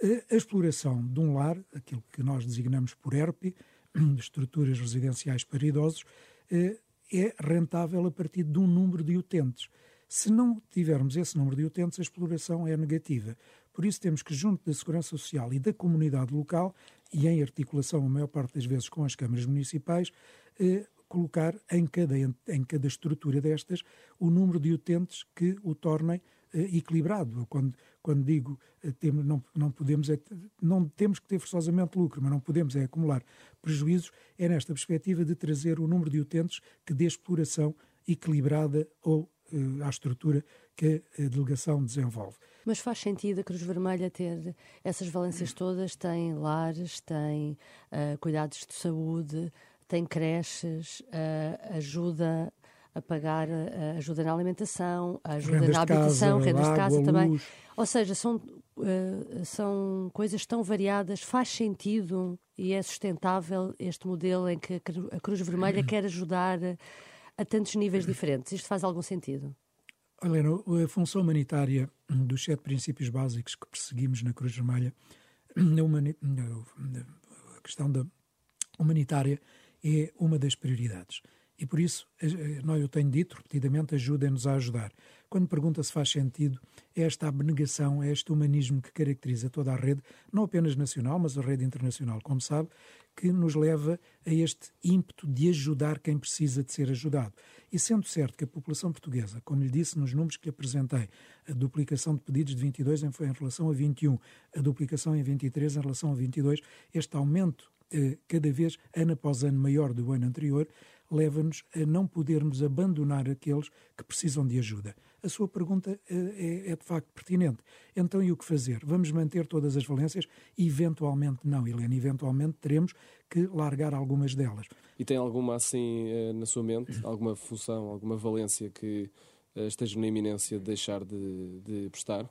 A exploração de um lar, aquilo que nós designamos por ERP, estruturas residenciais para idosos, eh, é rentável a partir de um número de utentes. Se não tivermos esse número de utentes, a exploração é negativa. Por isso temos que, junto da Segurança Social e da comunidade local, e em articulação a maior parte das vezes com as câmaras municipais, eh, colocar em cada, em cada estrutura destas o número de utentes que o tornem equilibrado. Quando, quando digo eh, não, não podemos é, não temos que ter forçosamente lucro, mas não podemos é acumular prejuízos, é nesta perspectiva de trazer o número de utentes que dê exploração equilibrada ou uh, à estrutura que a delegação desenvolve. Mas faz sentido a Cruz Vermelha ter essas valências todas? Tem lares, tem uh, cuidados de saúde, tem creches, uh, ajuda a pagar a ajuda na alimentação, a ajuda rendas na habitação, casa, rendas de casa também. Luz. Ou seja, são, uh, são coisas tão variadas, faz sentido e é sustentável este modelo em que a Cruz Vermelha quer ajudar a tantos níveis diferentes. Isto faz algum sentido? Helena, a função humanitária dos sete princípios básicos que perseguimos na Cruz Vermelha, a questão da humanitária é uma das prioridades E por isso, nós eu tenho dito repetidamente, ajudem-nos a ajudar. Quando pergunta se faz sentido, é esta abnegação, é este humanismo que caracteriza toda a rede, não apenas nacional, mas a rede internacional, como sabe, que nos leva a este ímpeto de ajudar quem precisa de ser ajudado. E sendo certo que a população portuguesa, como lhe disse nos números que apresentei, a duplicação de pedidos de 22 em, em relação a 21, a duplicação em 23 em relação a 22, este aumento eh, cada vez, ano após ano, maior do ano anterior, leva-nos a não podermos abandonar aqueles que precisam de ajuda. A sua pergunta é, é, de facto pertinente. Então, e o que fazer? Vamos manter todas as valências? Eventualmente não, Helena. Eventualmente teremos que largar algumas delas. E tem alguma assim eh, na sua mente? Alguma função, alguma valência que eh, esteja na iminência de deixar de, de prestar?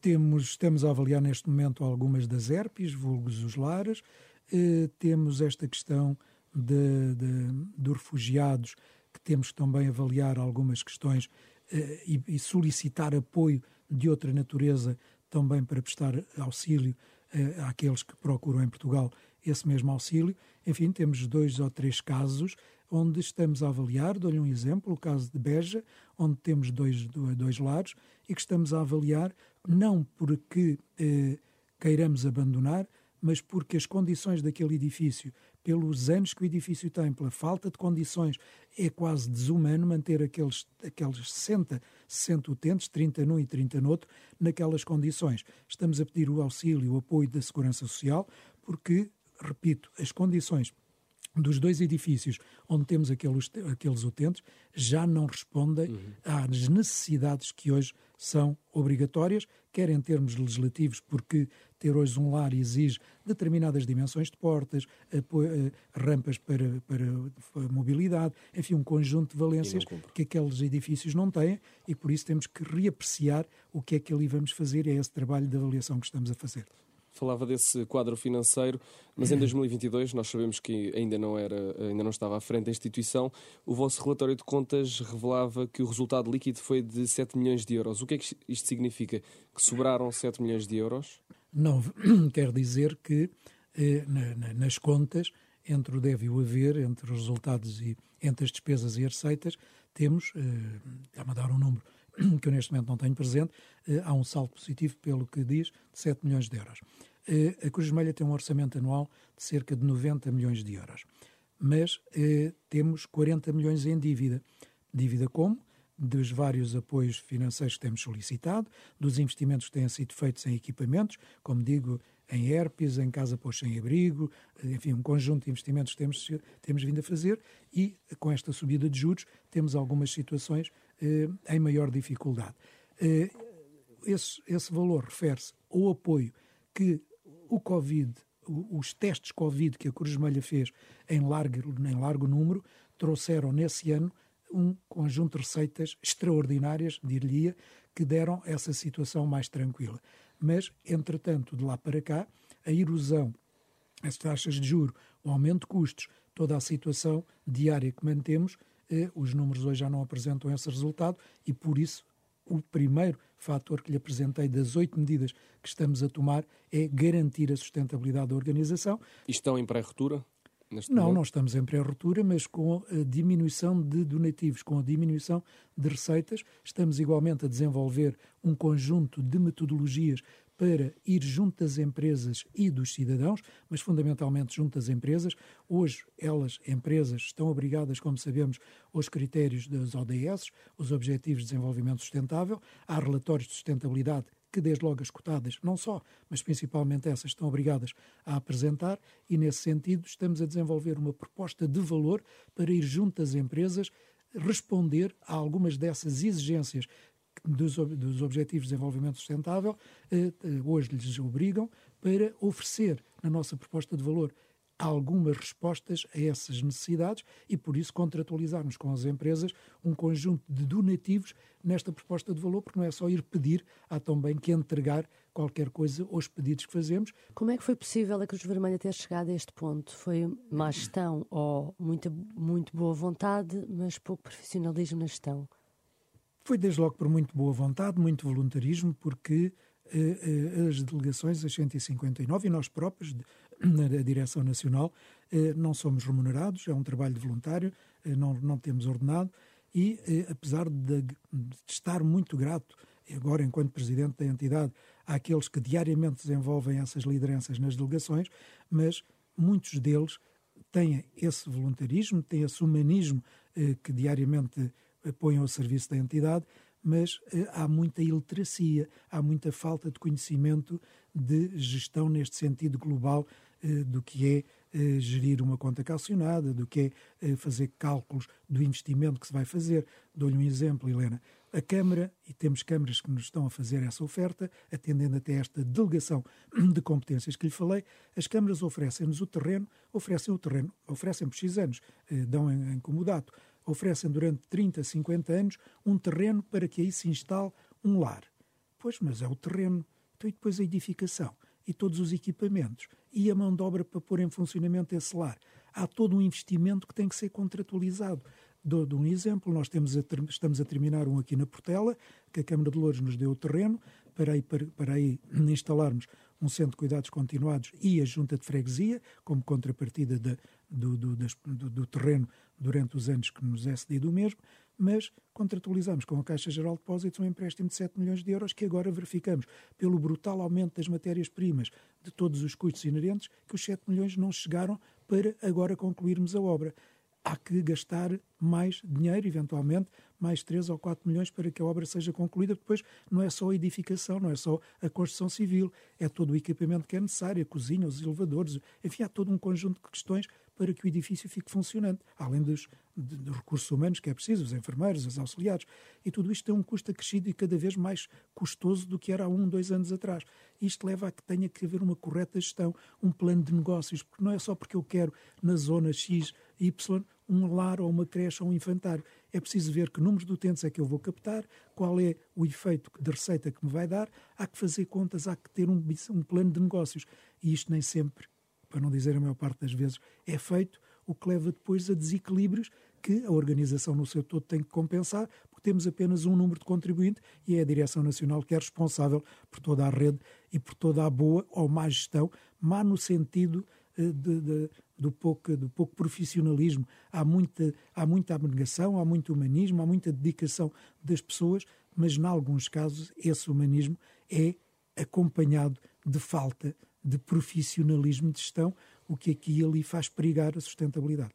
Temos, estamos a avaliar neste momento algumas das herpes, vulgos os lares. Eh, temos esta questão de, de, de refugiados, que temos que também avaliar algumas questões eh, e, e, solicitar apoio de outra natureza também para prestar auxílio eh, àqueles que procuram em Portugal esse mesmo auxílio. Enfim, temos dois ou três casos onde estamos a avaliar, dou-lhe um exemplo, o caso de Beja, onde temos dois, dois lares e que estamos a avaliar não porque eh, queiramos abandonar, mas porque as condições daquele edifício pelos anos que o edifício tem, pela falta de condições, é quase desumano manter aqueles, aqueles 60, 60 utentes, 30 num e 30 no outro, naquelas condições. Estamos a pedir o auxílio, o apoio da Segurança Social, porque, repito, as condições dos dois edifícios onde temos aqueles, aqueles utentes já não respondem uhum. às necessidades que hoje são obrigatórias, quer em termos legislativos, porque ter hoje um lar exige determinadas dimensões de portas, eh, rampas para, para mobilidade, enfim, um conjunto de valências que aqueles edifícios não têm e por isso temos que reapreciar o que é que ali vamos fazer e é esse trabalho de avaliação que estamos a fazer falava desse quadro financeiro, mas em 2022 nós sabemos que ainda não era, ainda não estava à frente da instituição. O vosso relatório de contas revelava que o resultado líquido foi de 7 milhões de euros. O que é que isto significa? Que sobraram 7 milhões de euros? Não, quer dizer que eh, na, nas contas, entre o deve e o haver, entre os resultados e entre as despesas e as receitas, temos, eh, a dar um número que eu neste momento não tenho presente, eh, há um saldo positivo, pelo que diz, de 7 milhões de euros. Eh, a Cruz Vermelha tem um orçamento anual de cerca de 90 milhões de euros, mas eh, temos 40 milhões em dívida. Dívida como? Dos vários apoios financeiros que temos solicitado, dos investimentos que têm sido feitos em equipamentos, como digo, em herpes, em casa para sem-abrigo, enfim, um conjunto de investimentos que temos, temos vindo a fazer e, com esta subida de juros, temos algumas situações eh, em maior dificuldade. Eh, esse, esse valor refere-se ao apoio que o Covid, os testes Covid que a Cruz Vermelha fez em largo, em largo número, trouxeram nesse ano um conjunto de receitas extraordinárias, diria, que deram essa situação mais tranquila. Mas, entretanto, de lá para cá, a erosão, as taxas de juro, o aumento de custos, toda a situação diária que mantemos, eh, os números hoje já não apresentam esse resultado e, por isso, o primeiro fator que lhe apresentei das oito medidas que estamos a tomar é garantir a sustentabilidade da organização. E estão em pré-ruptura? não, momento? não estamos em pré-ruptura, mas com a diminuição de donativos, com a diminuição de receitas, estamos igualmente a desenvolver um conjunto de metodologias para ir junto das empresas e dos cidadãos, mas fundamentalmente junto das empresas. Hoje, elas, empresas, estão obrigadas, como sabemos, aos critérios das ODS, os Objetivos de Desenvolvimento Sustentável. Há relatórios de sustentabilidade que, desde logo, as cotadas, não só, mas principalmente essas, estão obrigadas a apresentar, e nesse sentido estamos a desenvolver uma proposta de valor para ir junto às empresas responder a algumas dessas exigências dos, dos Objetivos de Desenvolvimento Sustentável, eh, eh, hoje lhes obrigam para oferecer, na nossa proposta de valor, algumas respostas a essas necessidades e, por isso, contratualizarmos com as empresas um conjunto de donativos nesta proposta de valor, porque não é só ir pedir, há também que entregar qualquer coisa aos pedidos que fazemos. Como é que foi possível a Cruz Vermelha ter chegado a este ponto? Foi má gestão ou muita, muito boa vontade, mas pouco profissionalismo na gestão? Foi desde logo por muito boa vontade, muito voluntarismo, porque eh, eh, as delegações, as 159, e nós próprios, na Direção Nacional, eh, não somos remunerados, é um trabalho voluntário, não, não temos ordenado e, apesar de, de estar muito grato, agora enquanto presidente da entidade, àqueles que diariamente desenvolvem essas lideranças nas delegações, mas muitos deles têm esse voluntarismo, têm esse humanismo que diariamente põem ao serviço da entidade, mas eh, há muita iliteracia, há muita falta de conhecimento de gestão neste sentido global eh, do que é eh, gerir uma conta calcionada, do que é fazer cálculos do investimento que se vai fazer. Dou-lhe um exemplo, Helena. A Câmara, e temos câmaras que nos estão a fazer essa oferta, atendendo até esta delegação de competências que lhe falei, as câmaras oferecem-nos o terreno, oferecem o terreno, oferecem por X anos, dão em, em comodato oferecem durante 30, 50 anos um terreno para que aí se instale um lar. Pois, mas é o terreno. Então, e depois a edificação e todos os equipamentos e a mão de obra para pôr em funcionamento esse lar. Há todo um investimento que tem que ser contratualizado. Dou, dou um exemplo, nós a, estamos a terminar um aqui na Portela, que a Câmara de Louros nos deu o terreno, para aí, para, para aí instalarmos um centro de cuidados continuados e a junta de freguesia, como contrapartida de, do, do, do, do, terreno durante os anos que nos é cedido o mesmo, mas contratualizamos com a Caixa Geral de Depósitos um empréstimo de 7 milhões de euros que agora verificamos, pelo brutal aumento das matérias-primas, de todos os custos inerentes, que os 7 milhões não chegaram para agora concluirmos a obra há que gastar mais dinheiro, eventualmente, mais 3 ou 4 milhões para que a obra seja concluída. Depois não é só a edificação, não é só a construção civil, é todo o equipamento que é necessário, a cozinha, os elevadores, enfim, há todo um conjunto de questões para que o edifício fique funcionante, além dos, dos recursos humanos que é preciso, os enfermeiros, os auxiliares. E tudo isto tem um custo acrescido e cada vez mais custoso do que era há um, dois anos atrás. Isto leva a que tenha que haver uma correta gestão, um plano de negócios, porque não é só porque eu quero na zona X, Y, um lar ou uma creche ou um infantário. É preciso ver que números de utentes é que eu vou captar, qual é o efeito de receita que me vai dar. Há que fazer contas, há que ter um, um plano de negócios. E isto nem sempre para não dizer a maior parte das vezes, é feito, o que leva depois a desequilíbrios que a organização no seu todo tem que compensar, porque temos apenas um número de contribuinte e é a Direção Nacional que é responsável por toda a rede e por toda a boa ou má gestão, má no sentido eh, de, de, do, pouco, do pouco profissionalismo. Há muita, há muita abnegação, há muito humanismo, há muita dedicação das pessoas, mas, em alguns casos, esse humanismo é acompanhado de falta de profissionalismo de gestão, o que aqui e ali faz perigar a sustentabilidade.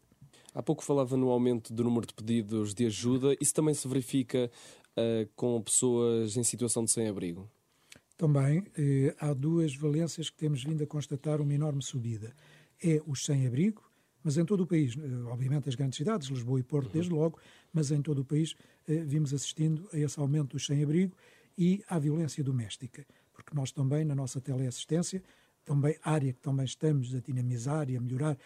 Há pouco falava no aumento do número de pedidos de ajuda. Isso também se verifica uh, com pessoas em situação de sem-abrigo? Também eh, há duas valências que temos vindo a constatar uma enorme subida. É os sem-abrigo, mas em todo o país, eh, obviamente as grandes cidades, Lisboa e Porto, uhum. desde logo, mas em todo o país eh, vimos assistindo a esse aumento dos sem-abrigo e à violência doméstica, porque nós também, na nossa teleassistência, também área que também estamos a dinamizar e a melhorar,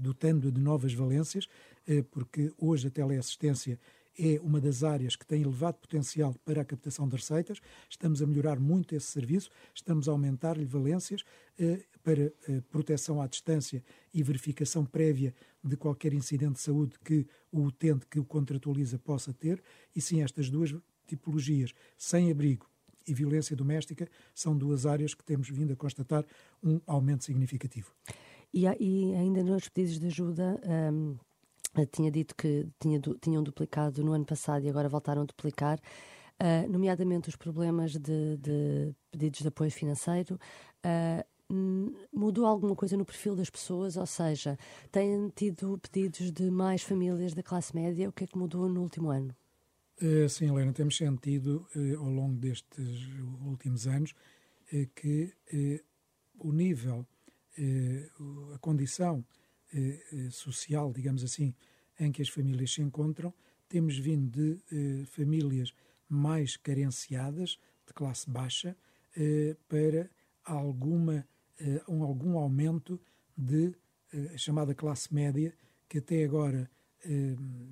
dotando de novas valências, eh, porque hoje a teleassistência é uma das áreas que tem elevado potencial para a captação de receitas. Estamos a melhorar muito esse serviço, estamos a aumentar-lhe valências eh, para eh, proteção à distância e verificação prévia de qualquer incidente de saúde que o utente que o contratualiza possa ter. E sim, estas duas tipologias, sem abrigo e violência doméstica são duas áreas que temos vindo a constatar um aumento significativo. E, e ainda nos pedidos de ajuda, um, tinha dito que tinha, tinham duplicado no ano passado e agora voltaram a duplicar. Uh, nomeadamente os problemas de, de, pedidos de apoio financeiro. Uh, mudou alguma coisa no perfil das pessoas? Ou seja, têm tido pedidos de mais famílias da classe média? O que é que mudou no último ano? Eh, sim, Helena, temos sentido eh, ao longo destes últimos anos eh, que o nível, a condição social, digamos assim, em que as famílias se encontram, temos vindo de famílias mais carenciadas, de classe baixa, para alguma, um, algum aumento de a chamada classe média, que até agora,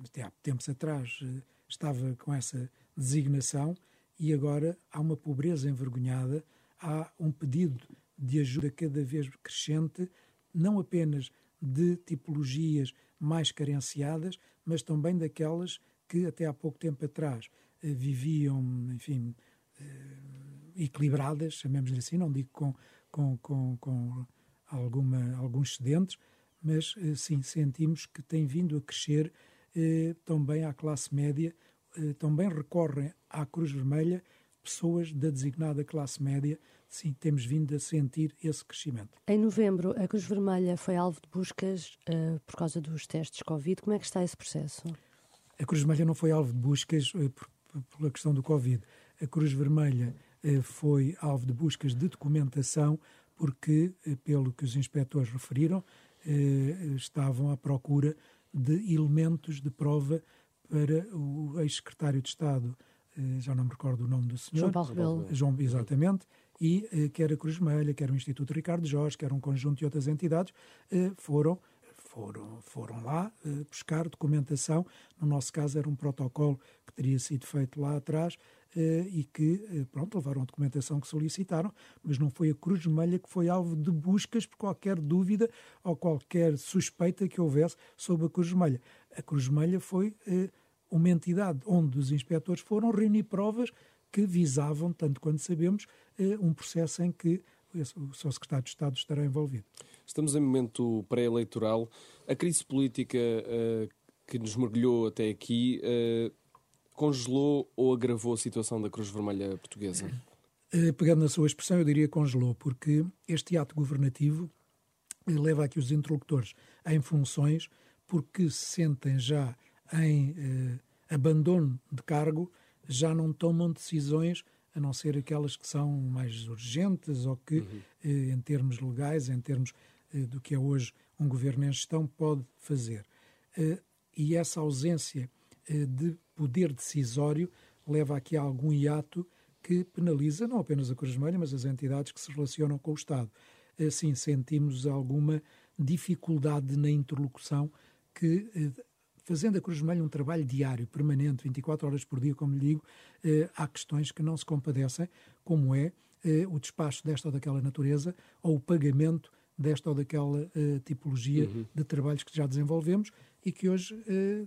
até há tempos atrás, estava com essa designação e agora há uma pobreza envergonhada, há um pedido de ajuda cada vez crescente, não apenas de tipologias mais carenciadas, mas também daquelas que até há pouco tempo atrás eh, viviam, enfim, eh, equilibradas, chamemos-lhe assim, não digo com, com, com, com alguma, alguns excedentes, mas sim, sentimos que tem vindo a crescer também à classe média, também recorrem à Cruz Vermelha pessoas da designada classe média, sim, temos vindo a sentir esse crescimento. Em novembro, a Cruz Vermelha foi alvo de buscas uh, por causa dos testes Covid. Como é que está esse processo? A Cruz Vermelha não foi alvo de buscas uh, por, pela questão do Covid. A Cruz Vermelha uh, foi alvo de buscas de documentação porque, pelo que os inspectores referiram, estavam à procura de elementos de prova para o ex-secretário de Estado já não me recordo o nome do senhor. João Paulo Rebelo. João, exatamente. E eh, quer a Cruz Vermelha, quer o Instituto Ricardo Jorge, quer um conjunto de outras entidades, eh, foram foram, foram lá buscar documentação. No nosso caso, era um protocolo que teria sido feito lá atrás e que, pronto, levaram a documentação que solicitaram, mas não foi a Cruz Vermelha que foi alvo de buscas por qualquer dúvida ou qualquer suspeita que houvesse sobre a Cruz Vermelha. A Cruz Vermelha foi uma entidade onde os inspectores foram reunir provas que visavam, tanto quanto sabemos, eh, um processo em que o seu secretário de Estado estará envolvido. Estamos em momento pré-eleitoral. A crise política uh, que nos mergulhou até aqui uh, congelou ou agravou a situação da Cruz Vermelha Portuguesa? Uh, pegando na sua expressão, eu diria congelou, porque este ato governativo leva aqui os interlocutores em funções porque se sentem já em abandono de cargo já não tomam decisões a não ser aquelas que são mais urgentes ou que, uhum. eh, em termos legais, em termos eh, do que é hoje um governo em gestão, pode fazer. Eh, e essa ausência eh, de poder decisório leva aqui a algum hiato que penaliza não apenas a Cruz Vermelha, mas as entidades que se relacionam com o Estado. Assim, sentimos alguma dificuldade na interlocução que eh, fazendo a Cruz Vermelha um trabalho diário, permanente, 24 horas por dia, como lhe digo, eh, há questões que não se compadecem, como é eh, o despacho desta ou daquela natureza ou o pagamento desta ou daquela eh, tipologia uhum. de trabalhos que já desenvolvemos e que hoje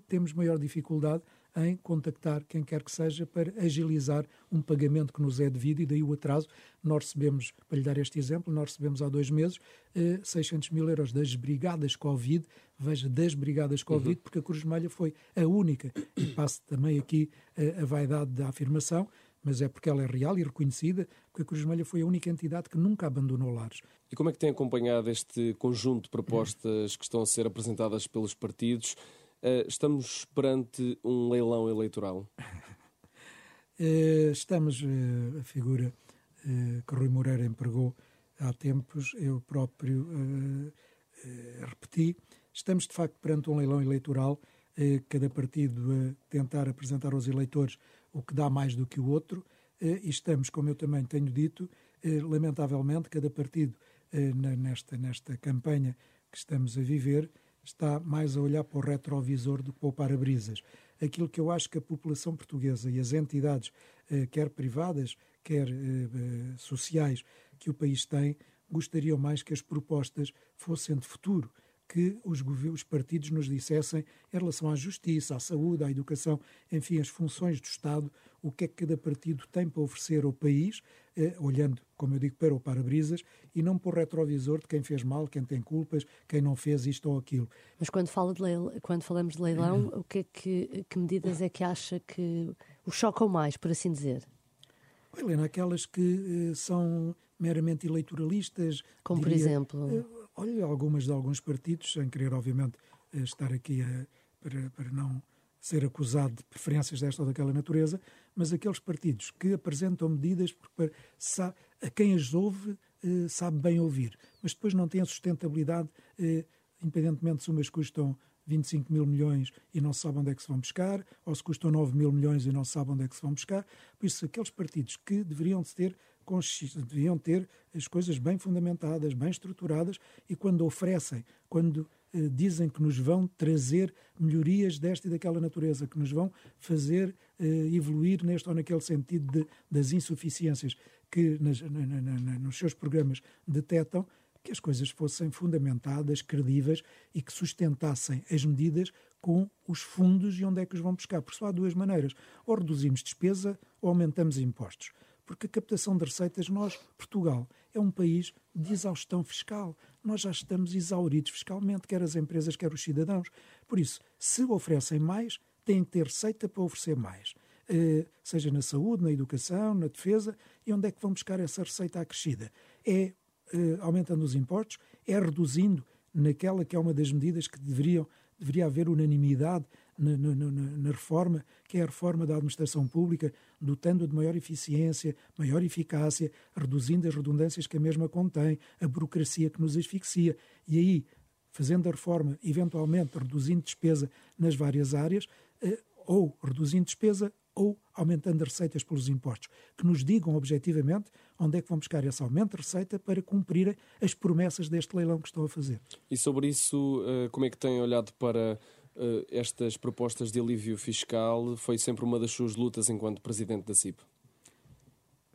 temos maior dificuldade em contactar quem quer que seja para agilizar um pagamento que nos é devido e daí o atraso. Nós recebemos, para lhe dar este exemplo, nós recebemos há dois meses 600 eh, mil euros das brigadas Covid, veja, das brigadas Covid, uhum. porque a Cruz Vermelha foi a única, e passo também aqui a, eh, a vaidade da afirmação, mas é porque ela é real e reconhecida, porque a Cruz Vermelha foi a única entidade que nunca abandonou lares. E como é que tem acompanhado este conjunto de propostas que estão a ser apresentadas pelos partidos? Eh, estamos perante um leilão eleitoral? Eh, estamos, eh, a figura que Rui Moreira empregou há tempos, eu próprio repeti, estamos de facto perante um leilão eleitoral, cada partido a tentar apresentar aos eleitores o que dá mais do que o outro, e estamos, como eu também tenho dito, lamentavelmente, cada partido nesta, nesta campanha que estamos a viver, está mais a olhar para o retrovisor do que para o para-brisas. Aquilo que eu acho que a população portuguesa e as entidades, eh, quer privadas, quer eh, eh, sociais, que o país tem, gostariam mais que as propostas fossem de futuro que os, os partidos nos dissessem em relação à justiça, à saúde, à educação, enfim, as funções do Estado, o que é que cada partido tem para oferecer ao país, eh, olhando, como eu digo, para o para-brisas e não para o retrovisor de quem fez mal, quem tem culpas, quem não fez isto ou aquilo. Mas quando, fala de leilão, quando falamos de leilão, o que, é que, que medidas é que acha que o chocam mais, por assim dizer? Helena, aquelas que eh, são meramente eleitoralistas. Como diria, por exemplo? Eh, olha, algumas de alguns partidos, sem querer, obviamente, eh, estar aqui a, para, para não ser acusado de preferências desta ou daquela natureza, mas aqueles partidos que apresentam medidas porque sabe, a quem as ouve eh, sabe bem ouvir, mas depois não tem a sustentabilidade, eh, independentemente se umas custam 25 mil milhões e não se sabe onde é que se vão buscar, ou se custam 9 mil milhões e não se sabe onde é que se vão buscar. Por isso, aqueles partidos que deveriam ter deviam ter as coisas bem fundamentadas, bem estruturadas e quando oferecem, quando eh, dizem que nos vão trazer melhorias desta e daquela natureza, que nos vão fazer eh, evoluir neste ou naquele sentido de, das insuficiências que nas, na, na, na, nos seus programas detectam, que as coisas fossem fundamentadas, credíveis e que sustentassem as medidas com os fundos e onde é que os vão buscar. Porque só há duas maneiras: ou reduzimos despesa ou aumentamos impostos Porque a captação de receitas, nós, Portugal, é um país de exaustão fiscal. Nós já estamos exauridos fiscalmente, quer as empresas, quer os cidadãos. Por isso, se oferecem mais, têm que ter receita para oferecer mais. Uh, seja na saúde, na educação, na defesa, e onde é que vão buscar essa receita acrescida? É uh, aumentando os impostos, é reduzindo naquela que é uma das medidas que deveriam, deveria haver unanimidade na, na, na, reforma, que é a reforma da administração pública, dotando de maior eficiência, maior eficácia, reduzindo as redundâncias que a mesma contém, a burocracia que nos asfixia. E aí, fazendo a reforma, eventualmente reduzindo despesa nas várias áreas, eh, ou reduzindo despesa ou aumentando as receitas pelos impostos, que nos digam objetivamente onde é que vão buscar esse aumento de receita para cumprirem as promessas deste leilão que estão a fazer. E sobre isso, eh, como é que têm olhado para estas propostas de alívio fiscal foi sempre uma das suas lutas enquanto presidente da CIP?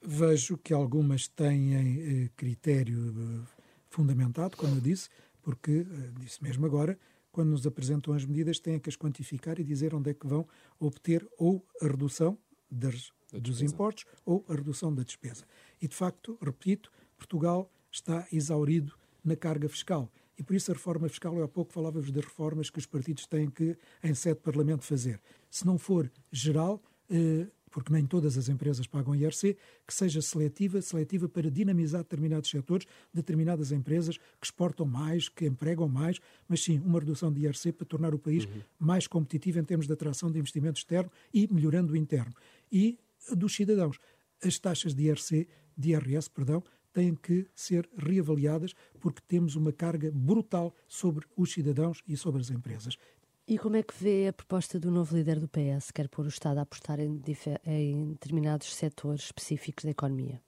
Vejo que algumas têm uh, critério uh, fundamentado, como eu disse, porque, disse mesmo agora, quando nos apresentam as medidas, têm que as quantificar e dizer onde é que vão obter ou a redução das, dos impostos ou a redução da despesa. E, de facto, repito, Portugal está exaurido na carga fiscal. E por isso a reforma fiscal, eu há pouco falava-vos das reformas que os partidos têm que, em sede de Parlamento, fazer. Se não for geral, eh, porque nem todas as empresas pagam IRC, que seja seletiva, seletiva para dinamizar determinados setores, determinadas empresas que exportam mais, que empregam mais, mas sim uma redução de IRC para tornar o país uhum. mais competitivo em termos de atração de investimento externo e melhorando o interno. E dos cidadãos, as taxas de IRC, de IRS, perdão, têm que ser reavaliadas porque temos uma carga brutal sobre os cidadãos e sobre as empresas. E como é que vê a proposta do novo líder do PS, quer pôr o Estado a apostar em, em determinados setores específicos da economia?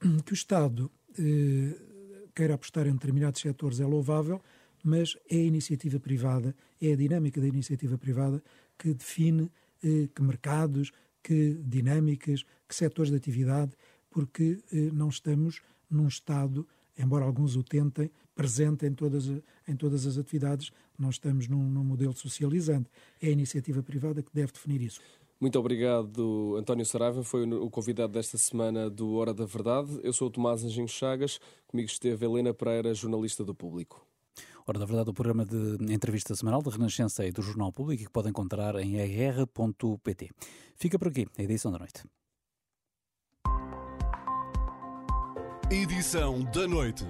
Que o Estado eh, queira apostar em determinados setores é louvável, mas é a iniciativa privada, é a dinâmica da iniciativa privada que define eh, que mercados, que dinâmicas, que setores de atividade porque eh, não estamos num Estado, embora alguns o tentem, presente em todas, em todas as atividades, não estamos num, num modelo socializante. É a iniciativa privada que deve definir isso. Muito obrigado, António Saraiva. Foi o convidado desta semana do Hora da Verdade. Eu sou o Tomás Anjinho Chagas. Comigo esteve Helena Pereira, jornalista do Público. Hora da Verdade, o programa de entrevista semanal da Renascença e do Jornal Público que pode encontrar em rr.pt. Fica por aqui a edição da noite. Edição da noite.